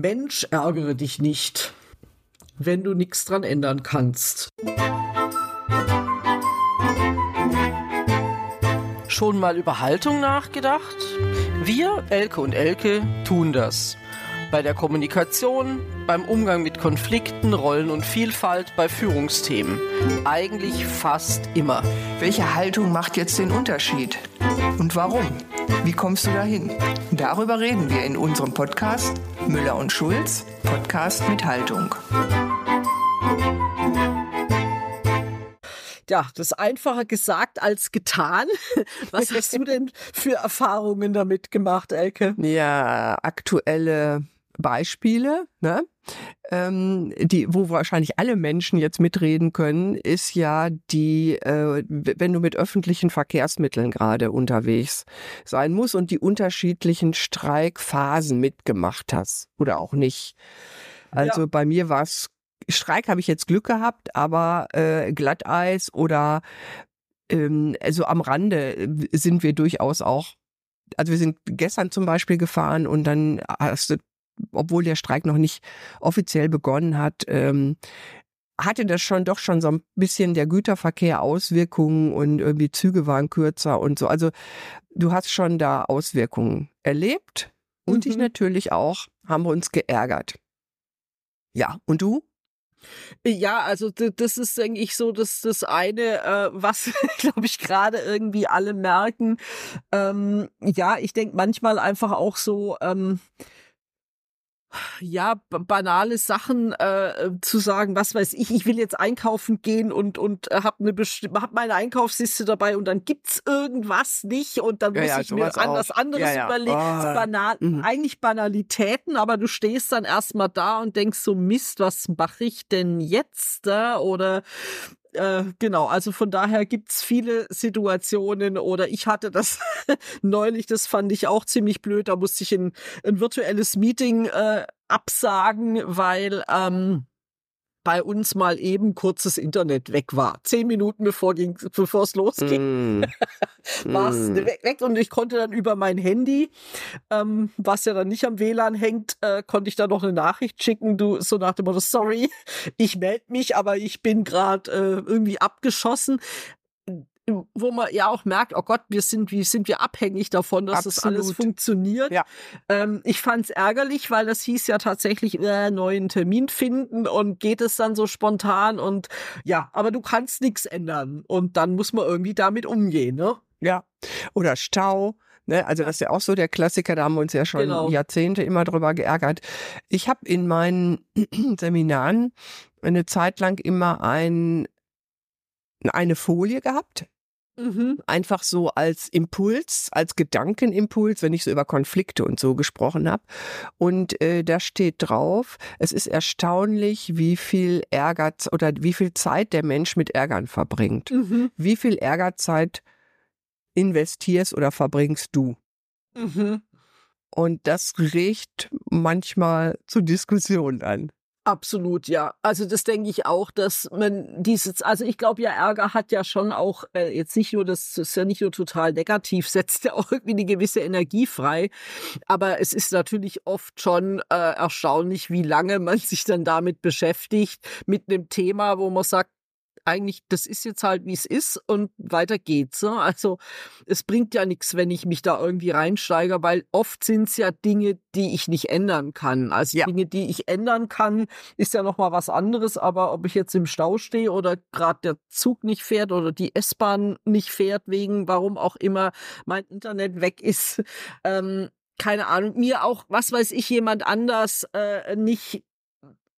Mensch, ärgere dich nicht, wenn du nichts dran ändern kannst. Schon mal über Haltung nachgedacht? Wir, Elke und Elke, tun das. Bei der Kommunikation, beim Umgang mit Konflikten, Rollen und Vielfalt, bei Führungsthemen. Eigentlich fast immer. Welche Haltung macht jetzt den Unterschied? Und warum? Wie kommst du dahin? Darüber reden wir in unserem Podcast Müller und Schulz, Podcast mit Haltung. Ja, das ist einfacher gesagt als getan. Was hast du denn für Erfahrungen damit gemacht, Elke? Ja, aktuelle Beispiele, ne? ähm, die, wo wahrscheinlich alle Menschen jetzt mitreden können, ist ja die, äh, wenn du mit öffentlichen Verkehrsmitteln gerade unterwegs sein musst und die unterschiedlichen Streikphasen mitgemacht hast oder auch nicht. Also ja. bei mir war es Streik habe ich jetzt Glück gehabt, aber äh, Glatteis oder ähm, also am Rande sind wir durchaus auch also wir sind gestern zum Beispiel gefahren und dann hast du obwohl der Streik noch nicht offiziell begonnen hat, ähm, hatte das schon doch schon so ein bisschen der Güterverkehr Auswirkungen und irgendwie Züge waren kürzer und so. Also du hast schon da Auswirkungen erlebt und mhm. ich natürlich auch, haben wir uns geärgert. Ja, und du? Ja, also das ist, denke ich, so das, das eine, äh, was, glaube ich, gerade irgendwie alle merken. Ähm, ja, ich denke manchmal einfach auch so, ähm, ja, banale Sachen äh, zu sagen, was weiß ich, ich will jetzt einkaufen gehen und und äh, habe eine hab meine Einkaufsliste dabei und dann gibt's irgendwas nicht und dann ja, muss ja, ich mir an was anderes ja, überlegen. Oh. Banal, mhm. eigentlich Banalitäten, aber du stehst dann erstmal da und denkst so Mist, was mache ich denn jetzt da oder äh, genau, also von daher gibt's viele Situationen oder ich hatte das neulich, das fand ich auch ziemlich blöd, da musste ich ein, ein virtuelles Meeting äh, absagen, weil ähm, bei uns mal eben kurzes Internet weg war. Zehn Minuten bevor bevor es losging, mm. war es mm. weg und ich konnte dann über mein Handy, ähm, was ja dann nicht am WLAN hängt, äh, konnte ich da noch eine Nachricht schicken. Du so nach dem Motto, sorry, ich melde mich, aber ich bin gerade äh, irgendwie abgeschossen wo man ja auch merkt, oh Gott, wir sind, wie sind wir abhängig davon, dass Absolut. das alles funktioniert. Ja. Ähm, ich fand es ärgerlich, weil das hieß ja tatsächlich äh, neuen Termin finden und geht es dann so spontan und ja, aber du kannst nichts ändern und dann muss man irgendwie damit umgehen, ne? Ja. Oder Stau. Ne, also das ist ja auch so der Klassiker, da haben wir uns ja schon genau. Jahrzehnte immer drüber geärgert. Ich habe in meinen Seminaren eine Zeit lang immer ein, eine Folie gehabt, Mhm. Einfach so als Impuls, als Gedankenimpuls, wenn ich so über Konflikte und so gesprochen habe. Und äh, da steht drauf, es ist erstaunlich, wie viel Ärger oder wie viel Zeit der Mensch mit Ärgern verbringt. Mhm. Wie viel Ärgerzeit investierst oder verbringst du? Mhm. Und das regt manchmal zu Diskussionen an. Absolut, ja. Also das denke ich auch, dass man dieses, also ich glaube ja, Ärger hat ja schon auch äh, jetzt nicht nur, das ist ja nicht nur total negativ, setzt ja auch irgendwie eine gewisse Energie frei. Aber es ist natürlich oft schon äh, erstaunlich, wie lange man sich dann damit beschäftigt, mit einem Thema, wo man sagt, eigentlich, das ist jetzt halt, wie es ist und weiter geht's. Ne? Also es bringt ja nichts, wenn ich mich da irgendwie reinsteige, weil oft sind es ja Dinge, die ich nicht ändern kann. Also ja. Dinge, die ich ändern kann, ist ja nochmal was anderes, aber ob ich jetzt im Stau stehe oder gerade der Zug nicht fährt oder die S-Bahn nicht fährt, wegen warum auch immer mein Internet weg ist, ähm, keine Ahnung, mir auch, was weiß ich, jemand anders äh, nicht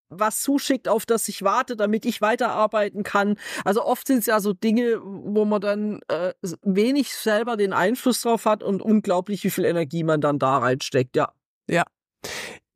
was zuschickt, auf das ich warte, damit ich weiterarbeiten kann. Also oft sind es ja so Dinge, wo man dann äh, wenig selber den Einfluss drauf hat und unglaublich, wie viel Energie man dann da reinsteckt, ja. Ja.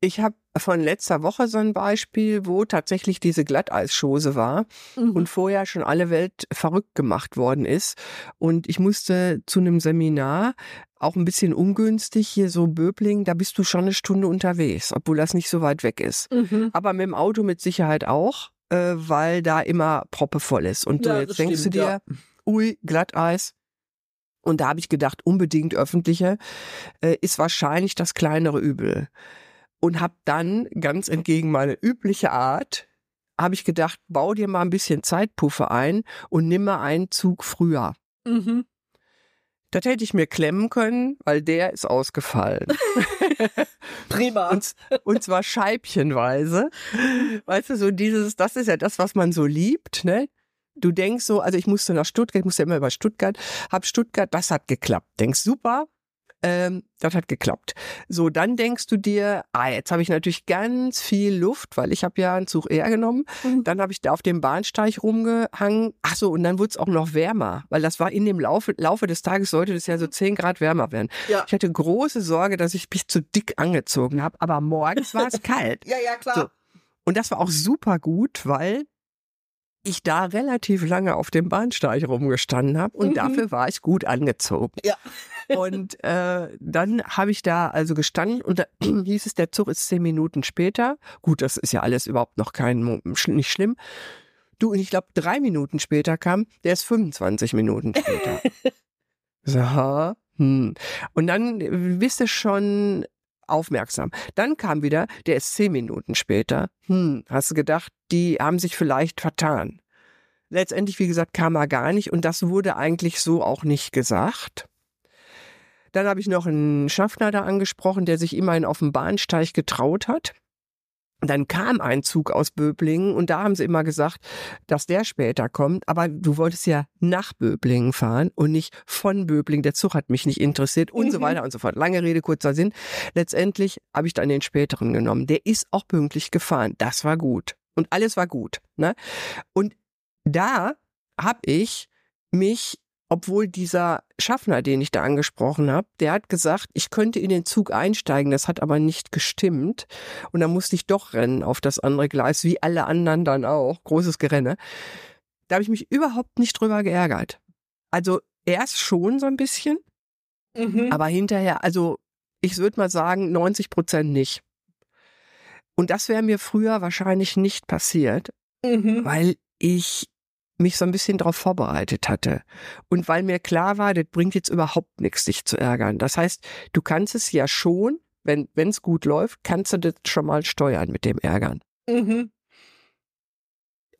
Ich habe von letzter Woche so ein Beispiel, wo tatsächlich diese Glatteisschose war mhm. und vorher schon alle Welt verrückt gemacht worden ist. Und ich musste zu einem Seminar, auch ein bisschen ungünstig, hier so Böbling, da bist du schon eine Stunde unterwegs, obwohl das nicht so weit weg ist. Mhm. Aber mit dem Auto mit Sicherheit auch, äh, weil da immer Proppe voll ist. Und ja, jetzt denkst stimmt, du dir, ja. ui, Glatteis, und da habe ich gedacht, unbedingt öffentliche äh, ist wahrscheinlich das kleinere Übel. Und habe dann ganz entgegen meine übliche Art habe ich gedacht, bau dir mal ein bisschen Zeitpuffer ein und nimm mal einen Zug früher. Mhm. Das hätte ich mir klemmen können, weil der ist ausgefallen. Prima. Und, und, zwar scheibchenweise. Weißt du, so dieses, das ist ja das, was man so liebt, ne? Du denkst so, also ich musste nach Stuttgart, ich musste immer über Stuttgart, hab Stuttgart, das hat geklappt. Denkst super, ähm, das hat geklappt. So, dann denkst du dir, ah, jetzt habe ich natürlich ganz viel Luft, weil ich habe ja einen Zug eher genommen. Mhm. Dann habe ich da auf dem Bahnsteig rumgehangen. Ach so, und dann wurde es auch noch wärmer, weil das war in dem Laufe, Laufe des Tages sollte das ja so 10 Grad wärmer werden. Ja. Ich hatte große Sorge, dass ich mich zu dick angezogen habe, aber morgens war es kalt. Ja, ja, klar. So. Und das war auch super gut, weil ich da relativ lange auf dem Bahnsteig rumgestanden habe und mhm. dafür war ich gut angezogen. Ja. und äh, dann habe ich da also gestanden und da hieß es, der Zug ist zehn Minuten später. Gut, das ist ja alles überhaupt noch kein nicht schlimm. Du, und ich glaube, drei Minuten später kam, der ist 25 Minuten später. so, hm. Und dann bist du schon aufmerksam. Dann kam wieder, der ist zehn Minuten später. Hm, hast du gedacht, die haben sich vielleicht vertan. Letztendlich, wie gesagt, kam er gar nicht und das wurde eigentlich so auch nicht gesagt. Dann habe ich noch einen Schaffner da angesprochen, der sich immerhin auf dem Bahnsteig getraut hat. Dann kam ein Zug aus Böblingen und da haben sie immer gesagt, dass der später kommt. Aber du wolltest ja nach Böblingen fahren und nicht von Böblingen. Der Zug hat mich nicht interessiert und mhm. so weiter und so fort. Lange Rede, kurzer Sinn. Letztendlich habe ich dann den späteren genommen. Der ist auch pünktlich gefahren. Das war gut. Und alles war gut. Ne? Und da habe ich mich obwohl dieser Schaffner, den ich da angesprochen habe, der hat gesagt, ich könnte in den Zug einsteigen, das hat aber nicht gestimmt. Und dann musste ich doch rennen auf das andere Gleis, wie alle anderen dann auch. Großes Gerenne. Da habe ich mich überhaupt nicht drüber geärgert. Also erst schon so ein bisschen, mhm. aber hinterher, also ich würde mal sagen, 90 Prozent nicht. Und das wäre mir früher wahrscheinlich nicht passiert, mhm. weil ich mich so ein bisschen darauf vorbereitet hatte. Und weil mir klar war, das bringt jetzt überhaupt nichts, dich zu ärgern. Das heißt, du kannst es ja schon, wenn es gut läuft, kannst du das schon mal steuern mit dem Ärgern. Mhm.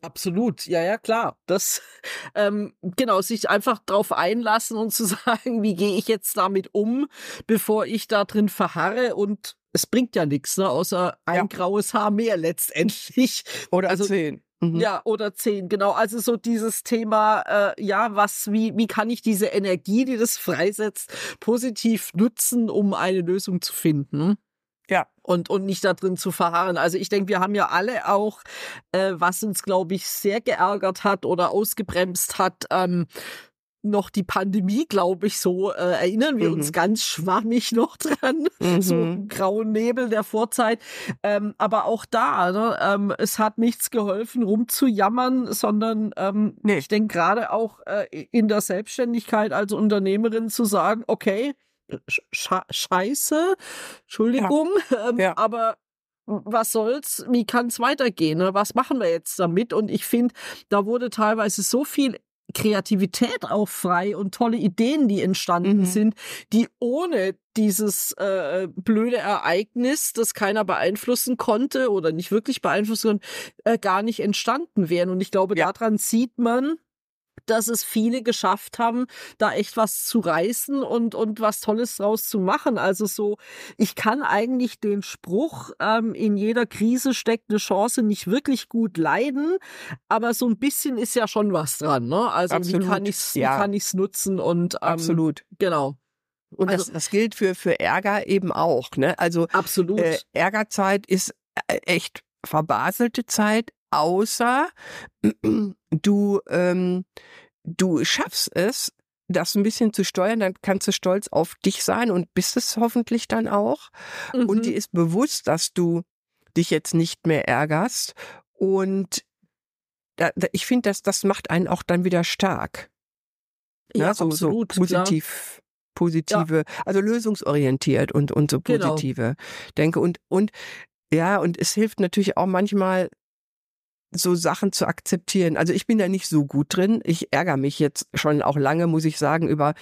Absolut, ja, ja, klar. Das, ähm, genau, sich einfach drauf einlassen und zu sagen, wie gehe ich jetzt damit um, bevor ich da drin verharre und es bringt ja nichts, ne, außer ein ja. graues Haar mehr letztendlich. Oder also, zehn. Mhm. Ja, oder zehn, genau. Also so dieses Thema, äh, ja, was, wie, wie kann ich diese Energie, die das freisetzt, positiv nutzen, um eine Lösung zu finden? Ja. Und, und nicht da drin zu verharren. Also ich denke, wir haben ja alle auch, äh, was uns, glaube ich, sehr geärgert hat oder ausgebremst hat, ähm, noch die Pandemie, glaube ich, so äh, erinnern wir mhm. uns ganz schwammig noch dran, mhm. so im grauen Nebel der Vorzeit. Ähm, aber auch da, ne, ähm, es hat nichts geholfen, rumzujammern, sondern ähm, nee. ich denke gerade auch äh, in der Selbstständigkeit als Unternehmerin zu sagen, okay, Sch Scheiße, Entschuldigung, ja. Ähm, ja. aber was soll's, wie kann's weitergehen? Ne? Was machen wir jetzt damit? Und ich finde, da wurde teilweise so viel Kreativität auch frei und tolle Ideen, die entstanden mhm. sind, die ohne dieses äh, blöde Ereignis, das keiner beeinflussen konnte oder nicht wirklich beeinflussen konnte, äh, gar nicht entstanden wären. Und ich glaube, ja. daran sieht man, dass es viele geschafft haben, da echt was zu reißen und, und was Tolles draus zu machen. Also so, ich kann eigentlich den Spruch, ähm, in jeder Krise steckt eine Chance, nicht wirklich gut leiden, aber so ein bisschen ist ja schon was dran. Ne? Also Absolut. wie kann ich es ja. nutzen und ähm, Absolut. Genau. Und also, das, das gilt für, für Ärger eben auch. Ne? Also absolut. Äh, Ärgerzeit ist äh, echt verbaselte Zeit, außer du, ähm, du schaffst es, das ein bisschen zu steuern, dann kannst du stolz auf dich sein und bist es hoffentlich dann auch. Mhm. Und dir ist bewusst, dass du dich jetzt nicht mehr ärgerst. Und da, da, ich finde, dass das macht einen auch dann wieder stark. Ja, ja so, absolut, so positiv, klar. positive, ja. also lösungsorientiert und, und so genau. positive genau. denke. Und, und ja, und es hilft natürlich auch manchmal, so Sachen zu akzeptieren. Also ich bin da nicht so gut drin. Ich ärgere mich jetzt schon auch lange, muss ich sagen, über,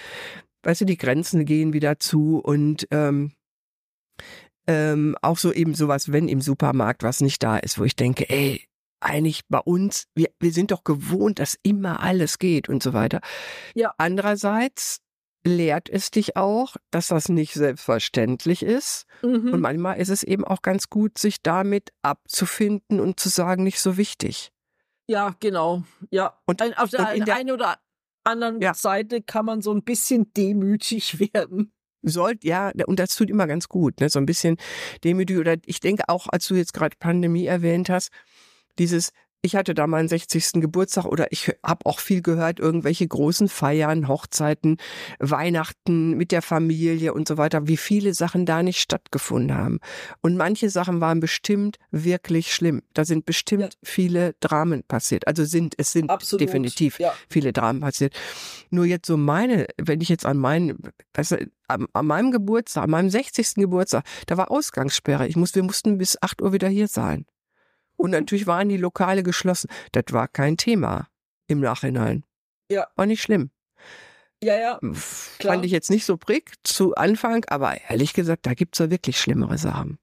weißt du, die Grenzen gehen wieder zu und ähm, ähm, auch so eben sowas, wenn im Supermarkt was nicht da ist, wo ich denke, ey, eigentlich bei uns, wir, wir sind doch gewohnt, dass immer alles geht und so weiter. Ja. Andererseits lehrt es dich auch, dass das nicht selbstverständlich ist. Mhm. Und manchmal ist es eben auch ganz gut, sich damit abzufinden und zu sagen, nicht so wichtig. Ja, genau. Ja. Und, Ein, auf der, und der einen oder anderen ja. Seite kann man so ein bisschen demütig werden. Sollt, ja, und das tut immer ganz gut, ne? So ein bisschen demütig. Oder ich denke auch, als du jetzt gerade Pandemie erwähnt hast, dieses, ich hatte da meinen 60. Geburtstag oder ich habe auch viel gehört, irgendwelche großen Feiern, Hochzeiten, Weihnachten mit der Familie und so weiter, wie viele Sachen da nicht stattgefunden haben. Und manche Sachen waren bestimmt wirklich schlimm. Da sind bestimmt ja. viele Dramen passiert. Also sind, es sind Absolut. definitiv ja. viele Dramen passiert. Nur jetzt so meine, wenn ich jetzt an meinen, weißt du, an, an meinem Geburtstag, an meinem 60. Geburtstag, da war Ausgangssperre. Ich muss, wir mussten bis 8 Uhr wieder hier sein. Und natürlich waren die Lokale geschlossen. Das war kein Thema im Nachhinein. Ja. War nicht schlimm. Ja, ja. Klar. Fand ich jetzt nicht so prick zu Anfang, aber ehrlich gesagt, da gibt's ja wirklich schlimmere Sachen.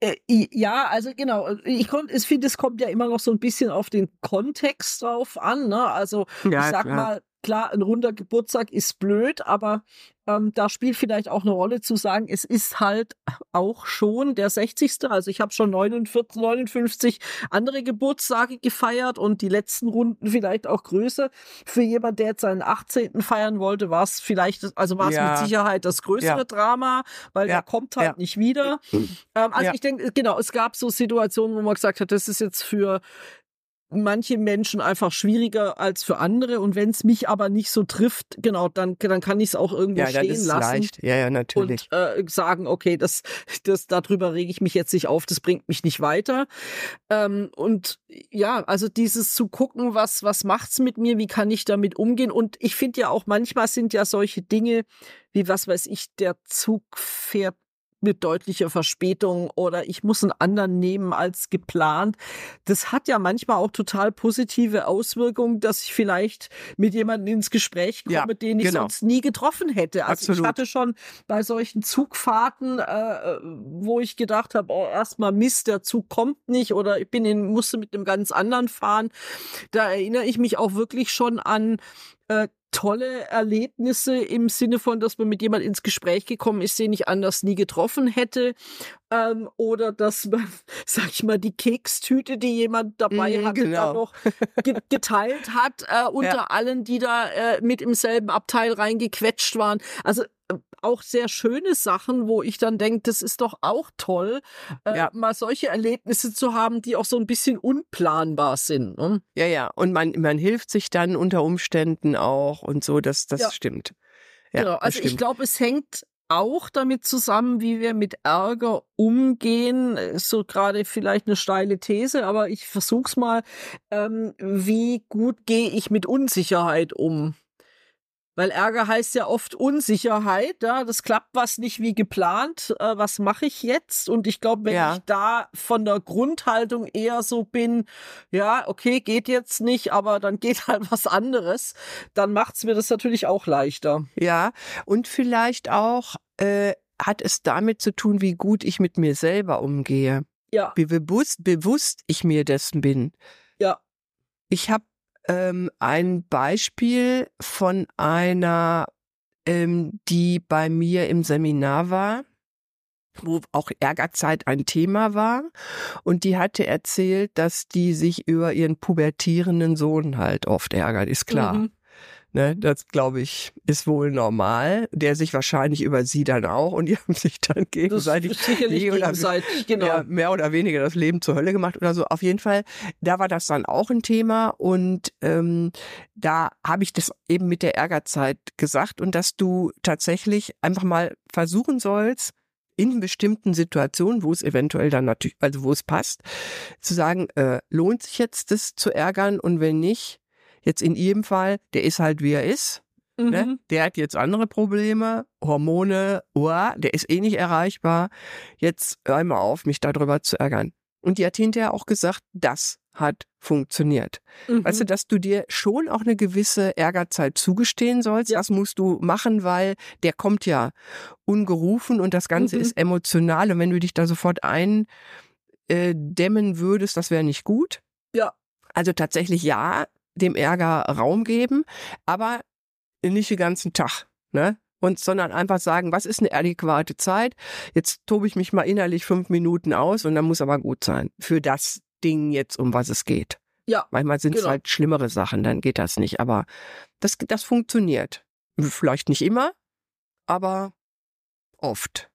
Äh, ja, also genau. Ich, ich finde, es kommt ja immer noch so ein bisschen auf den Kontext drauf an. Ne? Also ja, ich sag klar. mal, klar, ein runder Geburtstag ist blöd, aber ähm, da spielt vielleicht auch eine Rolle zu sagen, es ist halt auch schon der 60. Also ich habe schon 49, 59 andere Geburtstage gefeiert und die letzten Runden vielleicht auch größer. Für jemand, der jetzt seinen 18. feiern wollte, war es vielleicht, also war es ja. mit Sicherheit das größere ja. Drama, weil ja. der kommt halt nicht wieder. Ähm, also ich denke, genau, es gab so Situationen, wo man gesagt hat, das ist jetzt für manche Menschen einfach schwieriger als für andere und wenn es mich aber nicht so trifft, genau, dann dann kann ich es auch irgendwo ja, stehen ist lassen. Leicht. Ja, ja, natürlich. Und äh, sagen, okay, das das darüber rege ich mich jetzt nicht auf, das bringt mich nicht weiter. Ähm, und ja, also dieses zu gucken, was was macht's mit mir, wie kann ich damit umgehen und ich finde ja auch manchmal sind ja solche Dinge wie was weiß ich, der Zug fährt mit deutlicher Verspätung oder ich muss einen anderen nehmen als geplant. Das hat ja manchmal auch total positive Auswirkungen, dass ich vielleicht mit jemandem ins Gespräch komme, ja, den ich genau. sonst nie getroffen hätte. Also Absolut. ich hatte schon bei solchen Zugfahrten, äh, wo ich gedacht habe, oh, erstmal Mist, der Zug kommt nicht oder ich bin in, musste mit einem ganz anderen fahren. Da erinnere ich mich auch wirklich schon an äh, tolle Erlebnisse im Sinne von, dass man mit jemand ins Gespräch gekommen ist, den ich anders nie getroffen hätte. Ähm, oder dass man, sag ich mal, die Kekstüte, die jemand dabei mm, hatte, genau. noch ge geteilt hat, äh, unter ja. allen, die da äh, mit im selben Abteil reingequetscht waren. Also auch sehr schöne Sachen, wo ich dann denke, das ist doch auch toll, äh, ja. mal solche Erlebnisse zu haben, die auch so ein bisschen unplanbar sind. Ne? Ja, ja. Und man, man hilft sich dann unter Umständen auch und so, das, das ja. stimmt. Ja, genau, also ich glaube, es hängt auch damit zusammen, wie wir mit Ärger umgehen. So gerade vielleicht eine steile These, aber ich versuch's mal. Ähm, wie gut gehe ich mit Unsicherheit um? Weil Ärger heißt ja oft Unsicherheit, ja, das klappt was nicht wie geplant, äh, was mache ich jetzt? Und ich glaube, wenn ja. ich da von der Grundhaltung eher so bin, ja, okay, geht jetzt nicht, aber dann geht halt was anderes, dann macht's mir das natürlich auch leichter. Ja, und vielleicht auch äh, hat es damit zu tun, wie gut ich mit mir selber umgehe. Ja. Wie bewusst, bewusst ich mir dessen bin. Ja. Ich habe ähm, ein Beispiel von einer, ähm, die bei mir im Seminar war, wo auch Ärgerzeit ein Thema war. Und die hatte erzählt, dass die sich über ihren pubertierenden Sohn halt oft ärgert, ist klar. Mhm. Ne, das glaube ich ist wohl normal. Der sich wahrscheinlich über sie dann auch und die haben sich dann gegenseitig, sicherlich gegenseitig genau. mehr, mehr oder weniger das Leben zur Hölle gemacht oder so. Auf jeden Fall, da war das dann auch ein Thema und ähm, da habe ich das eben mit der Ärgerzeit gesagt und dass du tatsächlich einfach mal versuchen sollst, in bestimmten Situationen, wo es eventuell dann natürlich, also wo es passt, zu sagen, äh, lohnt sich jetzt das zu ärgern und wenn nicht, Jetzt in ihrem Fall, der ist halt wie er ist. Ne? Mhm. Ne? Der hat jetzt andere Probleme, Hormone, oh, der ist eh nicht erreichbar. Jetzt hör mal auf, mich darüber zu ärgern. Und die hat hinterher auch gesagt, das hat funktioniert. Mhm. Weißt du, dass du dir schon auch eine gewisse Ärgerzeit zugestehen sollst, ja. das musst du machen, weil der kommt ja ungerufen und das Ganze mhm. ist emotional und wenn du dich da sofort eindämmen äh, würdest, das wäre nicht gut. Ja. Also tatsächlich ja, dem Ärger Raum geben, aber nicht den ganzen Tag, ne? Und sondern einfach sagen, was ist eine adäquate Zeit? Jetzt tobe ich mich mal innerlich fünf Minuten aus und dann muss aber gut sein für das Ding jetzt, um was es geht. Ja. Manchmal sind es genau. halt schlimmere Sachen, dann geht das nicht. Aber das, das funktioniert. Vielleicht nicht immer, aber oft.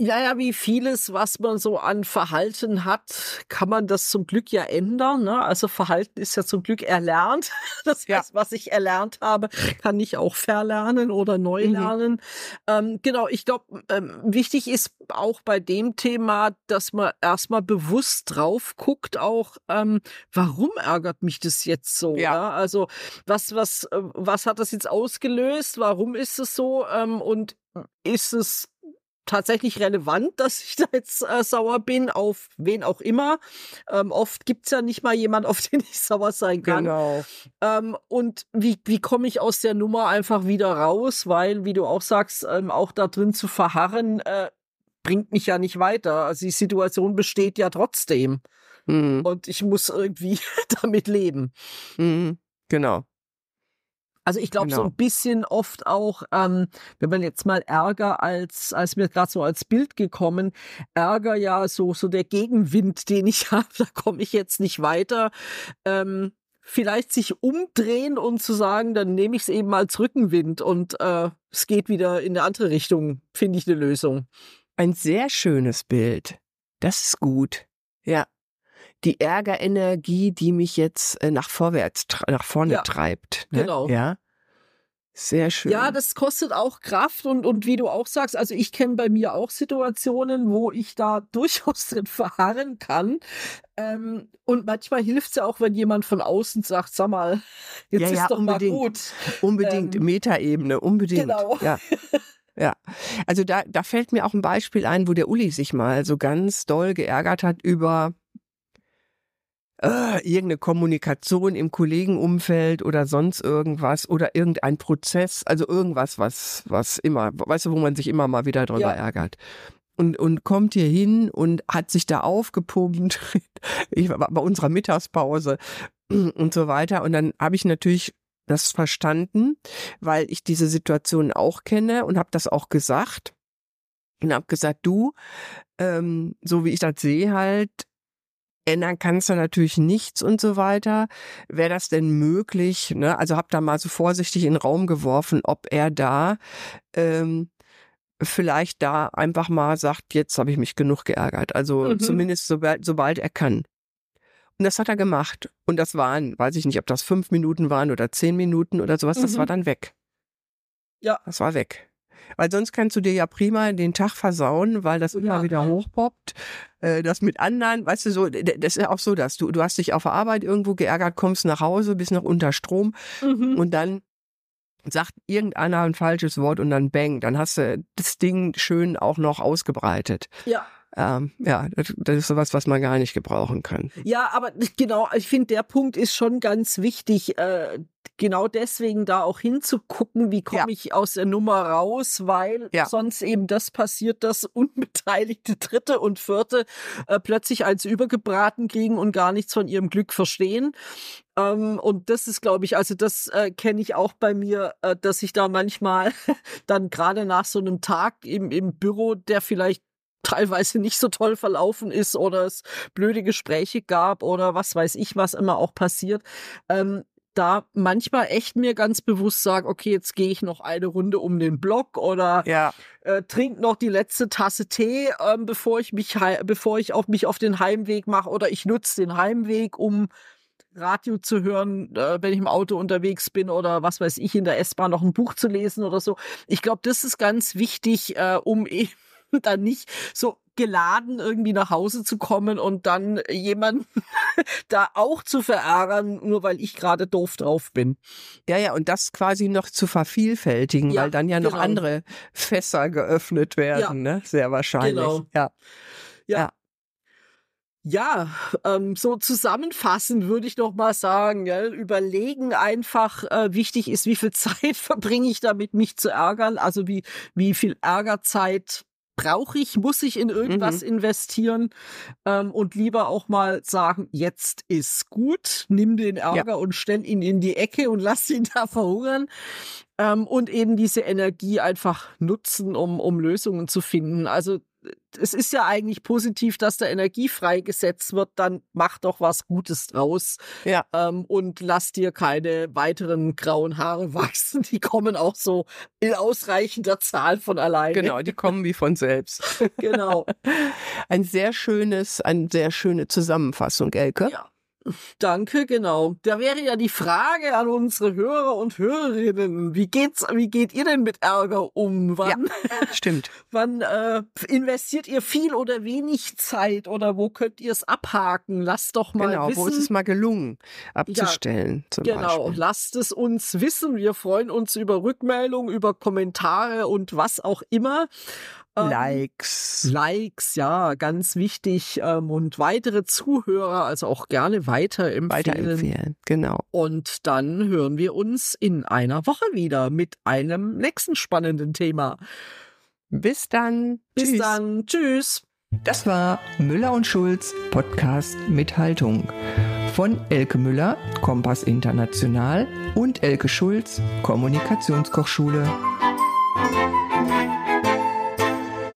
Ja, ja, wie vieles, was man so an Verhalten hat, kann man das zum Glück ja ändern. Ne? Also Verhalten ist ja zum Glück erlernt. Das ja. heißt, was ich erlernt habe, kann ich auch verlernen oder neu mhm. lernen. Ähm, genau, ich glaube, ähm, wichtig ist auch bei dem Thema, dass man erstmal bewusst drauf guckt, auch ähm, warum ärgert mich das jetzt so? Ja. ja? Also was, was, äh, was hat das jetzt ausgelöst? Warum ist es so? Ähm, und ist es tatsächlich relevant, dass ich da jetzt äh, sauer bin, auf wen auch immer. Ähm, oft gibt's ja nicht mal jemand, auf den ich sauer sein kann. Genau. Ähm, und wie, wie komme ich aus der Nummer einfach wieder raus? Weil, wie du auch sagst, ähm, auch da drin zu verharren, äh, bringt mich ja nicht weiter. Also die Situation besteht ja trotzdem. Mhm. Und ich muss irgendwie damit leben. Mhm. Genau. Also ich glaube genau. so ein bisschen oft auch, ähm, wenn man jetzt mal Ärger als, als mir gerade so als Bild gekommen, Ärger ja so, so der Gegenwind, den ich habe, da komme ich jetzt nicht weiter. Ähm, vielleicht sich umdrehen und zu sagen, dann nehme ich es eben als Rückenwind und äh, es geht wieder in eine andere Richtung, finde ich eine Lösung. Ein sehr schönes Bild. Das ist gut. Ja die Ärgerenergie, die mich jetzt äh, nach vorwärts, nach vorne ja, treibt. Ne? Genau. Ja. Sehr schön. Ja, das kostet auch Kraft und, und wie du auch sagst, also ich kenne bei mir auch Situationen, wo ich da durchaus drin verharren kann. Ähm, und manchmal hilft es ja auch, wenn jemand von außen sagt, sag mal, jetzt ja, ist ja, doch unbedingt, mal gut. Unbedingt, ähm, Metaebene, unbedingt. Genau. Ja. Ja, also da, da fällt mir auch ein Beispiel ein, wo der Uli sich mal so ganz doll geärgert hat über äh, irgendeine Kommunikation im Kollegenumfeld oder sonst irgendwas oder irgendein Prozess, also irgendwas, was, was immer, weißt du, wo man sich immer mal wieder drüber ja. ärgert. Und, und kommt hier hin und hat sich da aufgepumpt. Ich war bei unserer Mittagspause und so weiter. Und dann habe ich natürlich das verstanden, weil ich diese Situation auch kenne und habe das auch gesagt und habe gesagt, du, ähm, so wie ich das sehe halt, ändern kannst du natürlich nichts und so weiter. Wäre das denn möglich? Ne? Also hab da mal so vorsichtig in den Raum geworfen, ob er da ähm, vielleicht da einfach mal sagt, jetzt habe ich mich genug geärgert. Also mhm. zumindest sobald, sobald er kann. Und das hat er gemacht. Und das waren, weiß ich nicht, ob das fünf Minuten waren oder zehn Minuten oder sowas, mhm. das war mhm. dann weg. Ja. Das war weg. Weil sonst kannst du dir ja prima den Tag versauen, weil das immer ja. wieder hochpoppt. Äh, das mit anderen, weißt du, so, das ist ja auch so, dass du, du hast dich auf der Arbeit irgendwo geärgert, kommst nach Hause, bist noch unter Strom mhm. und dann sagt irgendeiner ein falsches Wort und dann bang, dann hast du das Ding schön auch noch ausgebreitet. Ja. Ähm, ja, das, das ist sowas, was man gar nicht gebrauchen kann. Ja, aber genau, ich finde, der Punkt ist schon ganz wichtig, äh, genau deswegen da auch hinzugucken, wie komme ja. ich aus der Nummer raus, weil ja. sonst eben das passiert, dass unbeteiligte Dritte und Vierte äh, plötzlich als übergebraten kriegen und gar nichts von ihrem Glück verstehen. Ähm, und das ist, glaube ich, also das äh, kenne ich auch bei mir, äh, dass ich da manchmal dann gerade nach so einem Tag im, im Büro, der vielleicht teilweise nicht so toll verlaufen ist oder es blöde Gespräche gab oder was weiß ich, was immer auch passiert, ähm, da manchmal echt mir ganz bewusst sage, okay, jetzt gehe ich noch eine Runde um den Block oder ja. äh, trink noch die letzte Tasse Tee, ähm, bevor ich mich bevor ich auf mich auf den Heimweg mache oder ich nutze den Heimweg, um Radio zu hören, äh, wenn ich im Auto unterwegs bin oder was weiß ich in der S-Bahn noch ein Buch zu lesen oder so. Ich glaube, das ist ganz wichtig, äh, um eben dann nicht so geladen irgendwie nach Hause zu kommen und dann jemanden da auch zu verärgern, nur weil ich gerade doof drauf bin. Ja, ja, und das quasi noch zu vervielfältigen, ja, weil dann ja noch genau. andere Fässer geöffnet werden, ja. ne? Sehr wahrscheinlich. Genau. Ja. ja. ja. Ja, ähm, so zusammenfassend würde ich noch mal sagen, ja, überlegen einfach, äh, wichtig ist, wie viel Zeit verbringe ich damit, mich zu ärgern, also wie, wie viel Ärgerzeit brauche ich, muss ich in irgendwas mhm. investieren ähm, und lieber auch mal sagen, jetzt ist gut, nimm den Ärger ja. und stell ihn in die Ecke und lass ihn da verhungern ähm, und eben diese Energie einfach nutzen, um, um Lösungen zu finden. Also es ist ja eigentlich positiv, dass da Energie freigesetzt wird, dann mach doch was Gutes draus. Ja. Ähm, und lass dir keine weiteren grauen Haare wachsen. Die kommen auch so in ausreichender Zahl von alleine. Genau, die kommen wie von selbst. genau. Ein sehr schönes, eine sehr schöne Zusammenfassung, Elke. Ja. Danke, genau. Da wäre ja die Frage an unsere Hörer und Hörerinnen. Wie geht's, wie geht ihr denn mit Ärger um? Wann, ja, stimmt. wann äh, investiert ihr viel oder wenig Zeit oder wo könnt ihr es abhaken? Lasst doch mal genau, wissen. wo ist es mal gelungen abzustellen? Ja, genau, Beispiel. lasst es uns wissen. Wir freuen uns über Rückmeldungen, über Kommentare und was auch immer. Ähm, Likes. Likes, ja, ganz wichtig. Ähm, und weitere Zuhörer, also auch gerne weiterempfehlen. Weiterempfehlen, genau. Und dann hören wir uns in einer Woche wieder mit einem nächsten spannenden Thema. Bis dann. Bis Tschüss. dann. Tschüss. Das war Müller und Schulz Podcast mit Haltung. Von Elke Müller, Kompass International und Elke Schulz, Kommunikationskochschule.